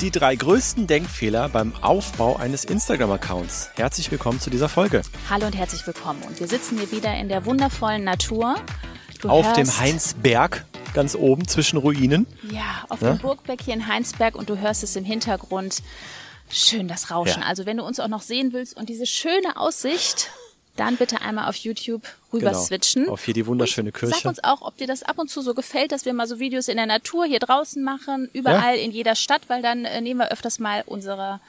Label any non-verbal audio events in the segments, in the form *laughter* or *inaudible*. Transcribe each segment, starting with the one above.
Die drei größten Denkfehler beim Aufbau eines Instagram-Accounts. Herzlich willkommen zu dieser Folge. Hallo und herzlich willkommen. Und wir sitzen hier wieder in der wundervollen Natur. Du auf dem Heinsberg, ganz oben zwischen Ruinen. Ja, auf ja? dem Burgberg hier in Heinsberg und du hörst es im Hintergrund. Schön das Rauschen. Ja. Also wenn du uns auch noch sehen willst und diese schöne Aussicht dann bitte einmal auf YouTube rüber genau. switchen. Auf hier die wunderschöne Kirche. Sag uns auch, ob dir das ab und zu so gefällt, dass wir mal so Videos in der Natur hier draußen machen, überall ja? in jeder Stadt, weil dann äh, nehmen wir öfters mal unsere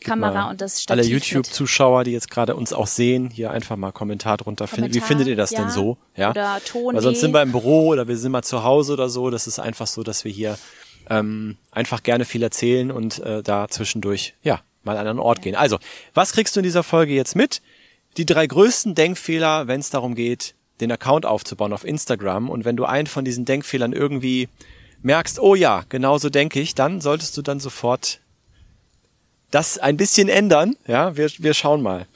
Kamera und das Stativ Alle YouTube-Zuschauer, die jetzt gerade uns auch sehen, hier einfach mal Kommentar drunter. Kommentar, Wie findet ihr das ja, denn so? Ja. Oder Ton. Weil sonst sind wir im Büro oder wir sind mal zu Hause oder so. Das ist einfach so, dass wir hier ähm, einfach gerne viel erzählen und äh, da zwischendurch ja mal an einen Ort ja. gehen. Also, was kriegst du in dieser Folge jetzt mit? Die drei größten Denkfehler, wenn es darum geht, den Account aufzubauen auf Instagram. Und wenn du einen von diesen Denkfehlern irgendwie merkst, oh ja, genauso denke ich, dann solltest du dann sofort das ein bisschen ändern. Ja, wir, wir schauen mal.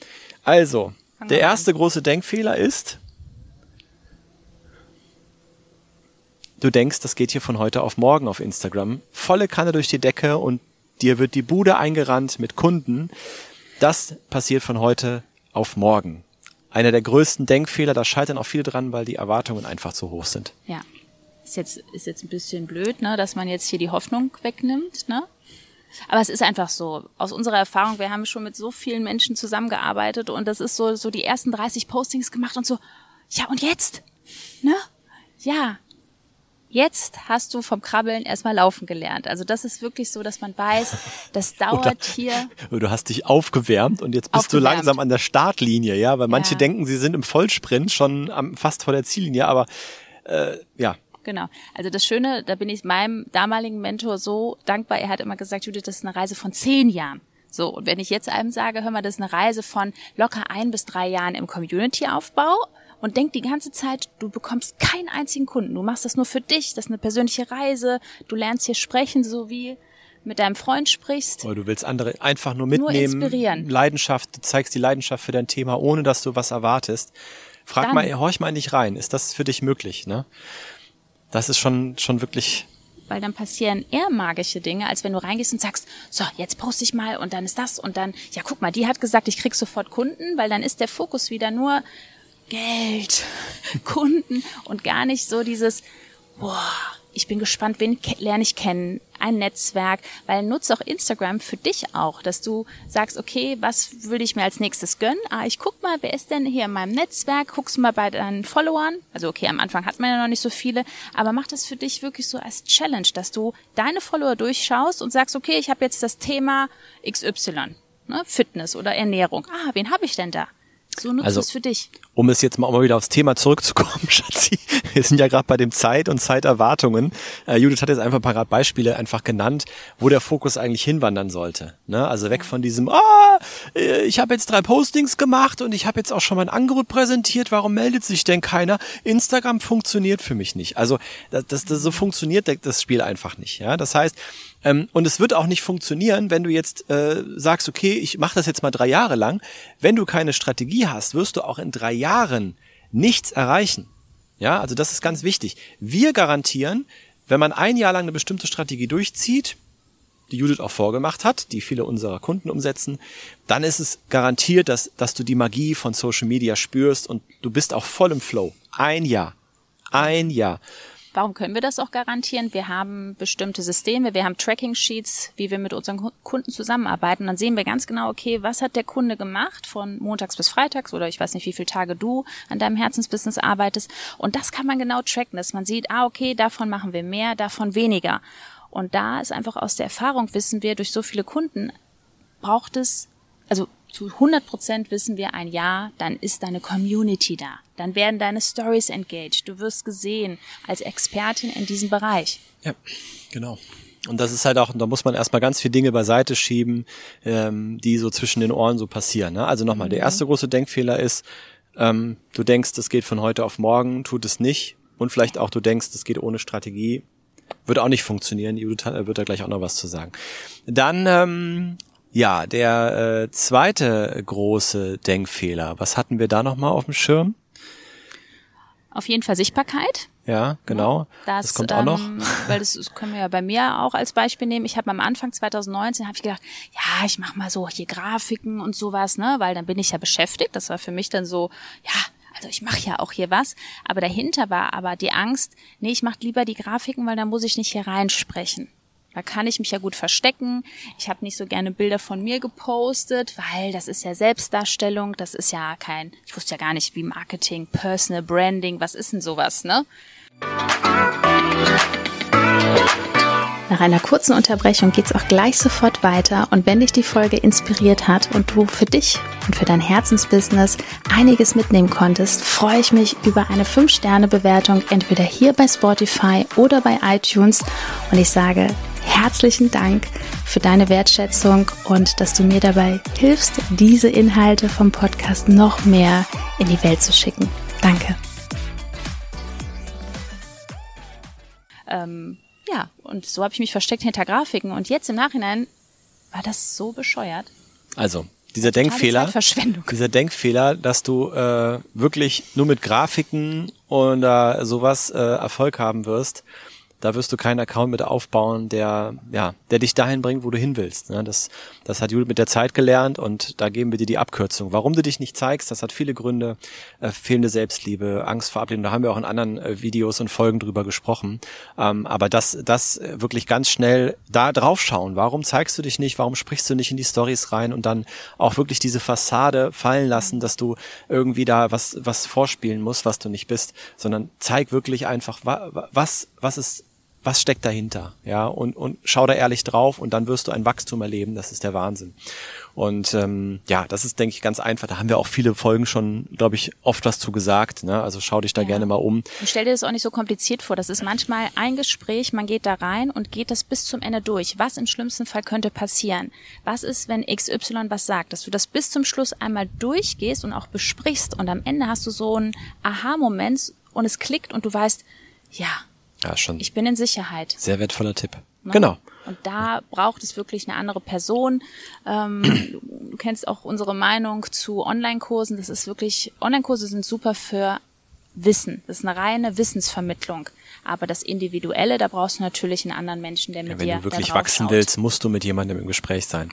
Also, der erste große Denkfehler ist, du denkst, das geht hier von heute auf morgen auf Instagram. Volle Kanne durch die Decke und dir wird die Bude eingerannt mit Kunden. Das passiert von heute auf morgen. Einer der größten Denkfehler, da scheitern auch viele dran, weil die Erwartungen einfach zu hoch sind. Ja. Ist jetzt, ist jetzt ein bisschen blöd, ne, dass man jetzt hier die Hoffnung wegnimmt, ne? Aber es ist einfach so. Aus unserer Erfahrung, wir haben schon mit so vielen Menschen zusammengearbeitet und das ist so, so die ersten 30 Postings gemacht und so, ja, und jetzt? Ne? Ja, Jetzt hast du vom Krabbeln erstmal laufen gelernt. Also das ist wirklich so, dass man weiß, das *laughs* dauert oder, hier. *laughs* Du hast dich aufgewärmt und jetzt bist aufgewärmt. du langsam an der Startlinie, ja, weil manche ja. denken, sie sind im Vollsprint schon am, fast vor der Ziellinie, aber äh, ja, Genau. Also das Schöne, da bin ich meinem damaligen Mentor so dankbar. Er hat immer gesagt, Judith, das ist eine Reise von zehn Jahren. So, und wenn ich jetzt einem sage, hör mal, das ist eine Reise von locker ein bis drei Jahren im Community-Aufbau, und denk die ganze Zeit, du bekommst keinen einzigen Kunden. Du machst das nur für dich. Das ist eine persönliche Reise. Du lernst hier sprechen, so wie mit deinem Freund sprichst. Oder du willst andere einfach nur mitnehmen. Nur inspirieren. Leidenschaft, du zeigst die Leidenschaft für dein Thema, ohne dass du was erwartest. Frag Dann, mal, horch mal in dich rein. Ist das für dich möglich, ne? Das ist schon, schon wirklich weil dann passieren eher magische Dinge, als wenn du reingehst und sagst, so, jetzt poste ich mal und dann ist das und dann, ja, guck mal, die hat gesagt, ich krieg sofort Kunden, weil dann ist der Fokus wieder nur Geld, *laughs* Kunden und gar nicht so dieses, boah, ich bin gespannt, wen lerne ich kennen, ein Netzwerk, weil nutze auch Instagram für dich auch, dass du sagst, okay, was würde ich mir als nächstes gönnen? Ah, ich guck mal, wer ist denn hier in meinem Netzwerk? Guckst du mal bei deinen Followern. Also okay, am Anfang hat man ja noch nicht so viele, aber mach das für dich wirklich so als Challenge, dass du deine Follower durchschaust und sagst, okay, ich habe jetzt das Thema XY, ne, Fitness oder Ernährung. Ah, wen habe ich denn da? So nutzt also, es für dich. Um es jetzt mal, mal wieder aufs Thema zurückzukommen, *laughs* Schatzi. Wir sind ja gerade bei dem Zeit und Zeiterwartungen. Äh, Judith hat jetzt einfach ein paar Beispiele einfach genannt, wo der Fokus eigentlich hinwandern sollte. Ne? Also weg von diesem, ah, äh, ich habe jetzt drei Postings gemacht und ich habe jetzt auch schon mein Angebot präsentiert, warum meldet sich denn keiner? Instagram funktioniert für mich nicht. Also das, das, das so funktioniert das Spiel einfach nicht. Ja? Das heißt, ähm, und es wird auch nicht funktionieren, wenn du jetzt äh, sagst, okay, ich mache das jetzt mal drei Jahre lang. Wenn du keine Strategie hast, wirst du auch in drei Jahren nichts erreichen. Ja, also das ist ganz wichtig. Wir garantieren, wenn man ein Jahr lang eine bestimmte Strategie durchzieht, die Judith auch vorgemacht hat, die viele unserer Kunden umsetzen, dann ist es garantiert, dass, dass du die Magie von Social Media spürst und du bist auch voll im Flow. Ein Jahr. Ein Jahr. Warum können wir das auch garantieren? Wir haben bestimmte Systeme, wir haben Tracking-Sheets, wie wir mit unseren Kunden zusammenarbeiten. Dann sehen wir ganz genau, okay, was hat der Kunde gemacht von montags bis freitags oder ich weiß nicht, wie viele Tage du an deinem Herzensbusiness arbeitest. Und das kann man genau tracken, dass man sieht, ah, okay, davon machen wir mehr, davon weniger. Und da ist einfach aus der Erfahrung, wissen wir, durch so viele Kunden braucht es, also zu 100 Prozent wissen wir ein Ja, dann ist deine Community da. Dann werden deine Stories engaged. Du wirst gesehen als Expertin in diesem Bereich. Ja, genau. Und das ist halt auch, da muss man erstmal ganz viele Dinge beiseite schieben, ähm, die so zwischen den Ohren so passieren. Ne? Also nochmal, mhm. der erste große Denkfehler ist, Ähm, du denkst, es geht von heute auf morgen, tut es nicht. Und vielleicht auch du denkst, es geht ohne Strategie, wird auch nicht funktionieren. Judith wird da gleich auch noch was zu sagen. Dann, ähm, ja, der äh, zweite große Denkfehler. Was hatten wir da nochmal auf dem Schirm? Auf jeden Fall Sichtbarkeit. Ja, genau. Das, das kommt auch noch. Ähm, weil das, das können wir ja bei mir auch als Beispiel nehmen. Ich habe am Anfang 2019 habe ich gedacht, ja, ich mache mal so hier Grafiken und sowas, ne, weil dann bin ich ja beschäftigt. Das war für mich dann so, ja, also ich mache ja auch hier was. Aber dahinter war aber die Angst, nee, ich mache lieber die Grafiken, weil dann muss ich nicht hier reinsprechen. Da kann ich mich ja gut verstecken. Ich habe nicht so gerne Bilder von mir gepostet, weil das ist ja Selbstdarstellung, das ist ja kein, ich wusste ja gar nicht, wie Marketing, Personal Branding, was ist denn sowas, ne? Nach einer kurzen Unterbrechung geht's auch gleich sofort weiter und wenn dich die Folge inspiriert hat und du für dich und für dein Herzensbusiness einiges mitnehmen konntest, freue ich mich über eine 5-Sterne-Bewertung entweder hier bei Spotify oder bei iTunes und ich sage herzlichen Dank für deine Wertschätzung und dass du mir dabei hilfst, diese Inhalte vom Podcast noch mehr in die Welt zu schicken. Danke. Ähm, ja, und so habe ich mich versteckt hinter Grafiken. Und jetzt im Nachhinein war das so bescheuert. Also, dieser Denkfehler, dieser Denkfehler, dass du äh, wirklich nur mit Grafiken oder sowas äh, Erfolg haben wirst, da wirst du keinen Account mit aufbauen, der, ja, der dich dahin bringt, wo du hin willst. Ne? Das, das hat Judith mit der Zeit gelernt und da geben wir dir die Abkürzung. Warum du dich nicht zeigst, das hat viele Gründe. Äh, fehlende Selbstliebe, Angst vor Ablehnung, da haben wir auch in anderen äh, Videos und Folgen drüber gesprochen. Ähm, aber das, das wirklich ganz schnell da drauf schauen. Warum zeigst du dich nicht? Warum sprichst du nicht in die Stories rein und dann auch wirklich diese Fassade fallen lassen, dass du irgendwie da was, was vorspielen musst, was du nicht bist, sondern zeig wirklich einfach, was, was ist was steckt dahinter, ja, und, und schau da ehrlich drauf und dann wirst du ein Wachstum erleben, das ist der Wahnsinn. Und ähm, ja, das ist, denke ich, ganz einfach. Da haben wir auch viele Folgen schon, glaube ich, oft was zu gesagt. Ne? Also schau dich da ja. gerne mal um. Und stell dir das auch nicht so kompliziert vor. Das ist manchmal ein Gespräch, man geht da rein und geht das bis zum Ende durch. Was im schlimmsten Fall könnte passieren? Was ist, wenn XY was sagt? Dass du das bis zum Schluss einmal durchgehst und auch besprichst und am Ende hast du so einen Aha-Moment und es klickt und du weißt, ja, ja, schon. Ich bin in Sicherheit. Sehr wertvoller Tipp. Ne? Genau. Und da braucht es wirklich eine andere Person. Ähm, *clears throat* du kennst auch unsere Meinung zu Online-Kursen. Das ist wirklich, Online-Kurse sind super für Wissen. Das ist eine reine Wissensvermittlung. Aber das Individuelle, da brauchst du natürlich einen anderen Menschen, der mit ja, wenn dir. Wenn du wirklich wachsen schaut. willst, musst du mit jemandem im Gespräch sein.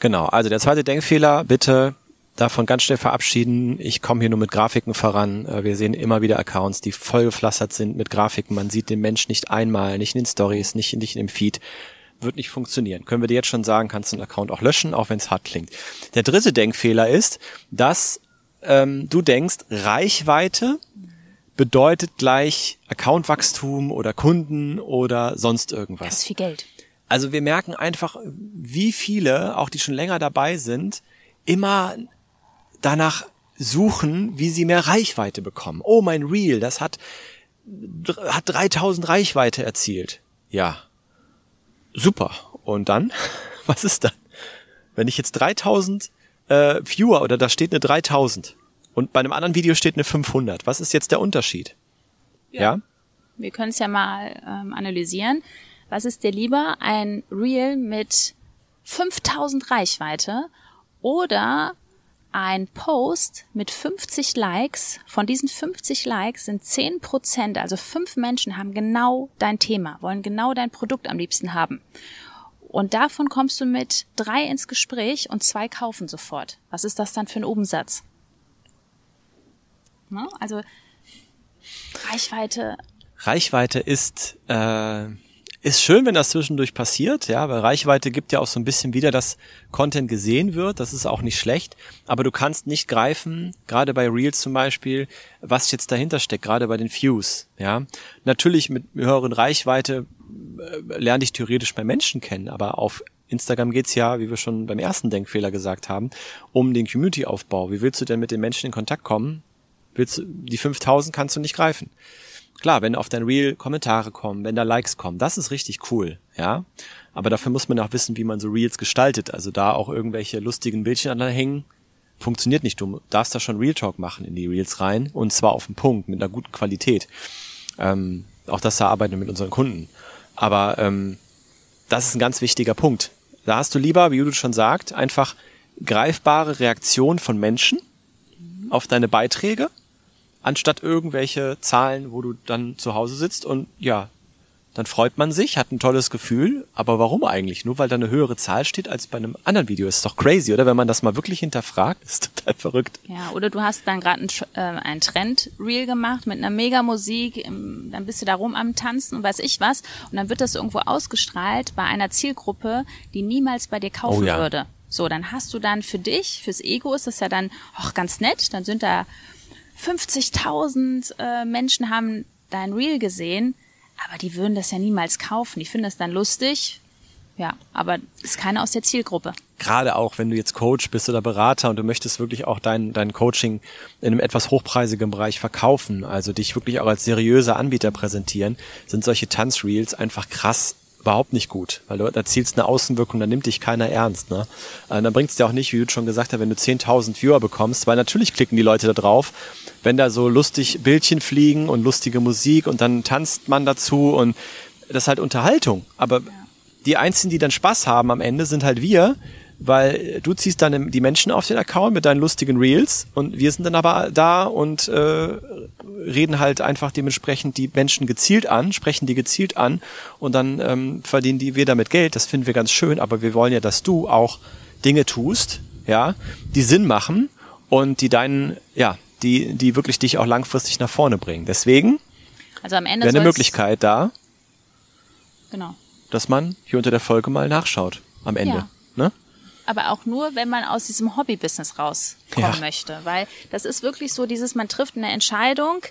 Genau. genau. Also der zweite Denkfehler, bitte davon ganz schnell verabschieden. Ich komme hier nur mit Grafiken voran. Äh, wir sehen immer wieder Accounts, die vollgepflastert sind mit Grafiken. Man sieht den Mensch nicht einmal, nicht in den Stories, nicht, nicht in dem Feed. Wird nicht funktionieren. Können wir dir jetzt schon sagen, kannst du einen Account auch löschen, auch wenn es hart klingt. Der dritte Denkfehler ist, dass ähm, du denkst, Reichweite bedeutet gleich Accountwachstum oder Kunden oder sonst irgendwas. Ganz viel Geld. Also wir merken einfach, wie viele, auch die schon länger dabei sind, immer danach suchen, wie sie mehr Reichweite bekommen. Oh, mein Reel, das hat, hat 3000 Reichweite erzielt. Ja. Super. Und dann? *laughs* Was ist dann? Wenn ich jetzt 3000 äh, Viewer oder da steht eine 3000 und bei einem anderen Video steht eine 500, was ist jetzt der Unterschied? Ja. ja? Wir können es ja mal ähm, analysieren. Was ist dir lieber? Ein Reel mit 5000 Reichweite oder ein Post mit 50 Likes. Von diesen 50 Likes sind 10 Prozent, also fünf Menschen haben genau dein Thema, wollen genau dein Produkt am liebsten haben. Und davon kommst du mit drei ins Gespräch und zwei kaufen sofort. Was ist das dann für ein Umsatz? Ne? Also Reichweite. Reichweite ist äh, ist schön, wenn das zwischendurch passiert, ja, weil Reichweite gibt ja auch so ein bisschen wieder, dass Content gesehen wird. Das ist auch nicht schlecht. Aber du kannst nicht greifen, gerade bei Reels zum Beispiel, was jetzt dahinter steckt, gerade bei den Views, ja. Natürlich mit höheren Reichweite äh, lerne ich theoretisch bei Menschen kennen, aber auf Instagram geht's ja, wie wir schon beim ersten Denkfehler gesagt haben, um den Community-Aufbau. Wie willst du denn mit den Menschen in Kontakt kommen? Willst du, die 5000 kannst du nicht greifen. Klar, wenn auf dein Reel Kommentare kommen, wenn da Likes kommen, das ist richtig cool, ja. Aber dafür muss man auch wissen, wie man so Reels gestaltet. Also da auch irgendwelche lustigen Bildchen anhängen, funktioniert nicht. Du darfst da schon Real Talk machen in die Reels rein und zwar auf den Punkt, mit einer guten Qualität. Ähm, auch das da arbeiten wir mit unseren Kunden. Aber ähm, das ist ein ganz wichtiger Punkt. Da hast du lieber, wie Judith schon sagt, einfach greifbare Reaktionen von Menschen auf deine Beiträge, anstatt irgendwelche Zahlen, wo du dann zu Hause sitzt und ja, dann freut man sich, hat ein tolles Gefühl, aber warum eigentlich? Nur weil da eine höhere Zahl steht als bei einem anderen Video. Ist doch crazy, oder? Wenn man das mal wirklich hinterfragt, ist total verrückt. Ja, oder du hast dann gerade ein, äh, ein Trend-Reel gemacht mit einer Mega-Musik, dann bist du da rum am Tanzen und weiß ich was. Und dann wird das irgendwo ausgestrahlt bei einer Zielgruppe, die niemals bei dir kaufen oh, ja. würde. So, dann hast du dann für dich, fürs Ego ist das ja dann auch ganz nett. Dann sind da 50.000 äh, Menschen haben dein Reel gesehen aber die würden das ja niemals kaufen. Die finden das dann lustig. Ja, aber ist keiner aus der Zielgruppe. Gerade auch, wenn du jetzt Coach bist oder Berater und du möchtest wirklich auch dein, dein Coaching in einem etwas hochpreisigen Bereich verkaufen, also dich wirklich auch als seriöser Anbieter präsentieren, sind solche Tanzreels einfach krass überhaupt nicht gut, weil du erzielst eine Außenwirkung, dann nimmt dich keiner ernst. Ne? Äh, dann bringt es dir auch nicht, wie du schon gesagt hast, wenn du 10.000 Viewer bekommst, weil natürlich klicken die Leute da drauf, wenn da so lustig Bildchen fliegen und lustige Musik und dann tanzt man dazu und das ist halt Unterhaltung. Aber die Einzigen, die dann Spaß haben am Ende, sind halt wir, weil du ziehst dann die Menschen auf den Account mit deinen lustigen Reels und wir sind dann aber da und äh, reden halt einfach dementsprechend die Menschen gezielt an, sprechen die gezielt an und dann ähm, verdienen die wir damit Geld. Das finden wir ganz schön, aber wir wollen ja, dass du auch Dinge tust, ja, die Sinn machen und die deinen, ja, die, die wirklich dich auch langfristig nach vorne bringen. Deswegen also am Ende wäre eine Möglichkeit da, genau. dass man hier unter der Folge mal nachschaut am Ende. Ja. Aber auch nur, wenn man aus diesem Hobbybusiness rauskommen ja. möchte. Weil das ist wirklich so dieses, man trifft eine Entscheidung,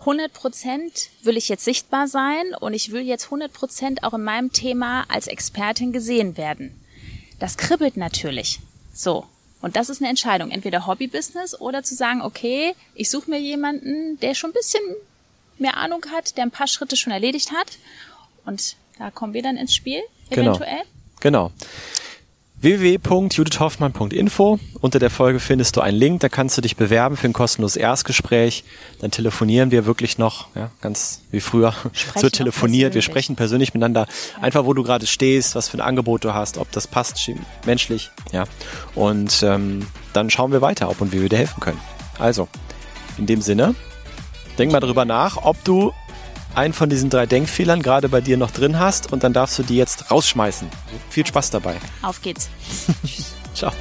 100 Prozent will ich jetzt sichtbar sein und ich will jetzt 100 Prozent auch in meinem Thema als Expertin gesehen werden. Das kribbelt natürlich. So. Und das ist eine Entscheidung. Entweder Hobbybusiness oder zu sagen, okay, ich suche mir jemanden, der schon ein bisschen mehr Ahnung hat, der ein paar Schritte schon erledigt hat. Und da kommen wir dann ins Spiel, genau. eventuell. Genau. genau www.judithhoffmann.info. Unter der Folge findest du einen Link, da kannst du dich bewerben für ein kostenloses Erstgespräch. Dann telefonieren wir wirklich noch, ja, ganz wie früher. Es wird telefoniert, wir sprechen persönlich miteinander, ja. einfach wo du gerade stehst, was für ein Angebot du hast, ob das passt menschlich, ja. Und ähm, dann schauen wir weiter, ob und wie wir dir helfen können. Also, in dem Sinne, denk mal drüber nach, ob du einen von diesen drei Denkfehlern gerade bei dir noch drin hast und dann darfst du die jetzt rausschmeißen. Viel Spaß dabei. Auf geht's. *laughs* Ciao.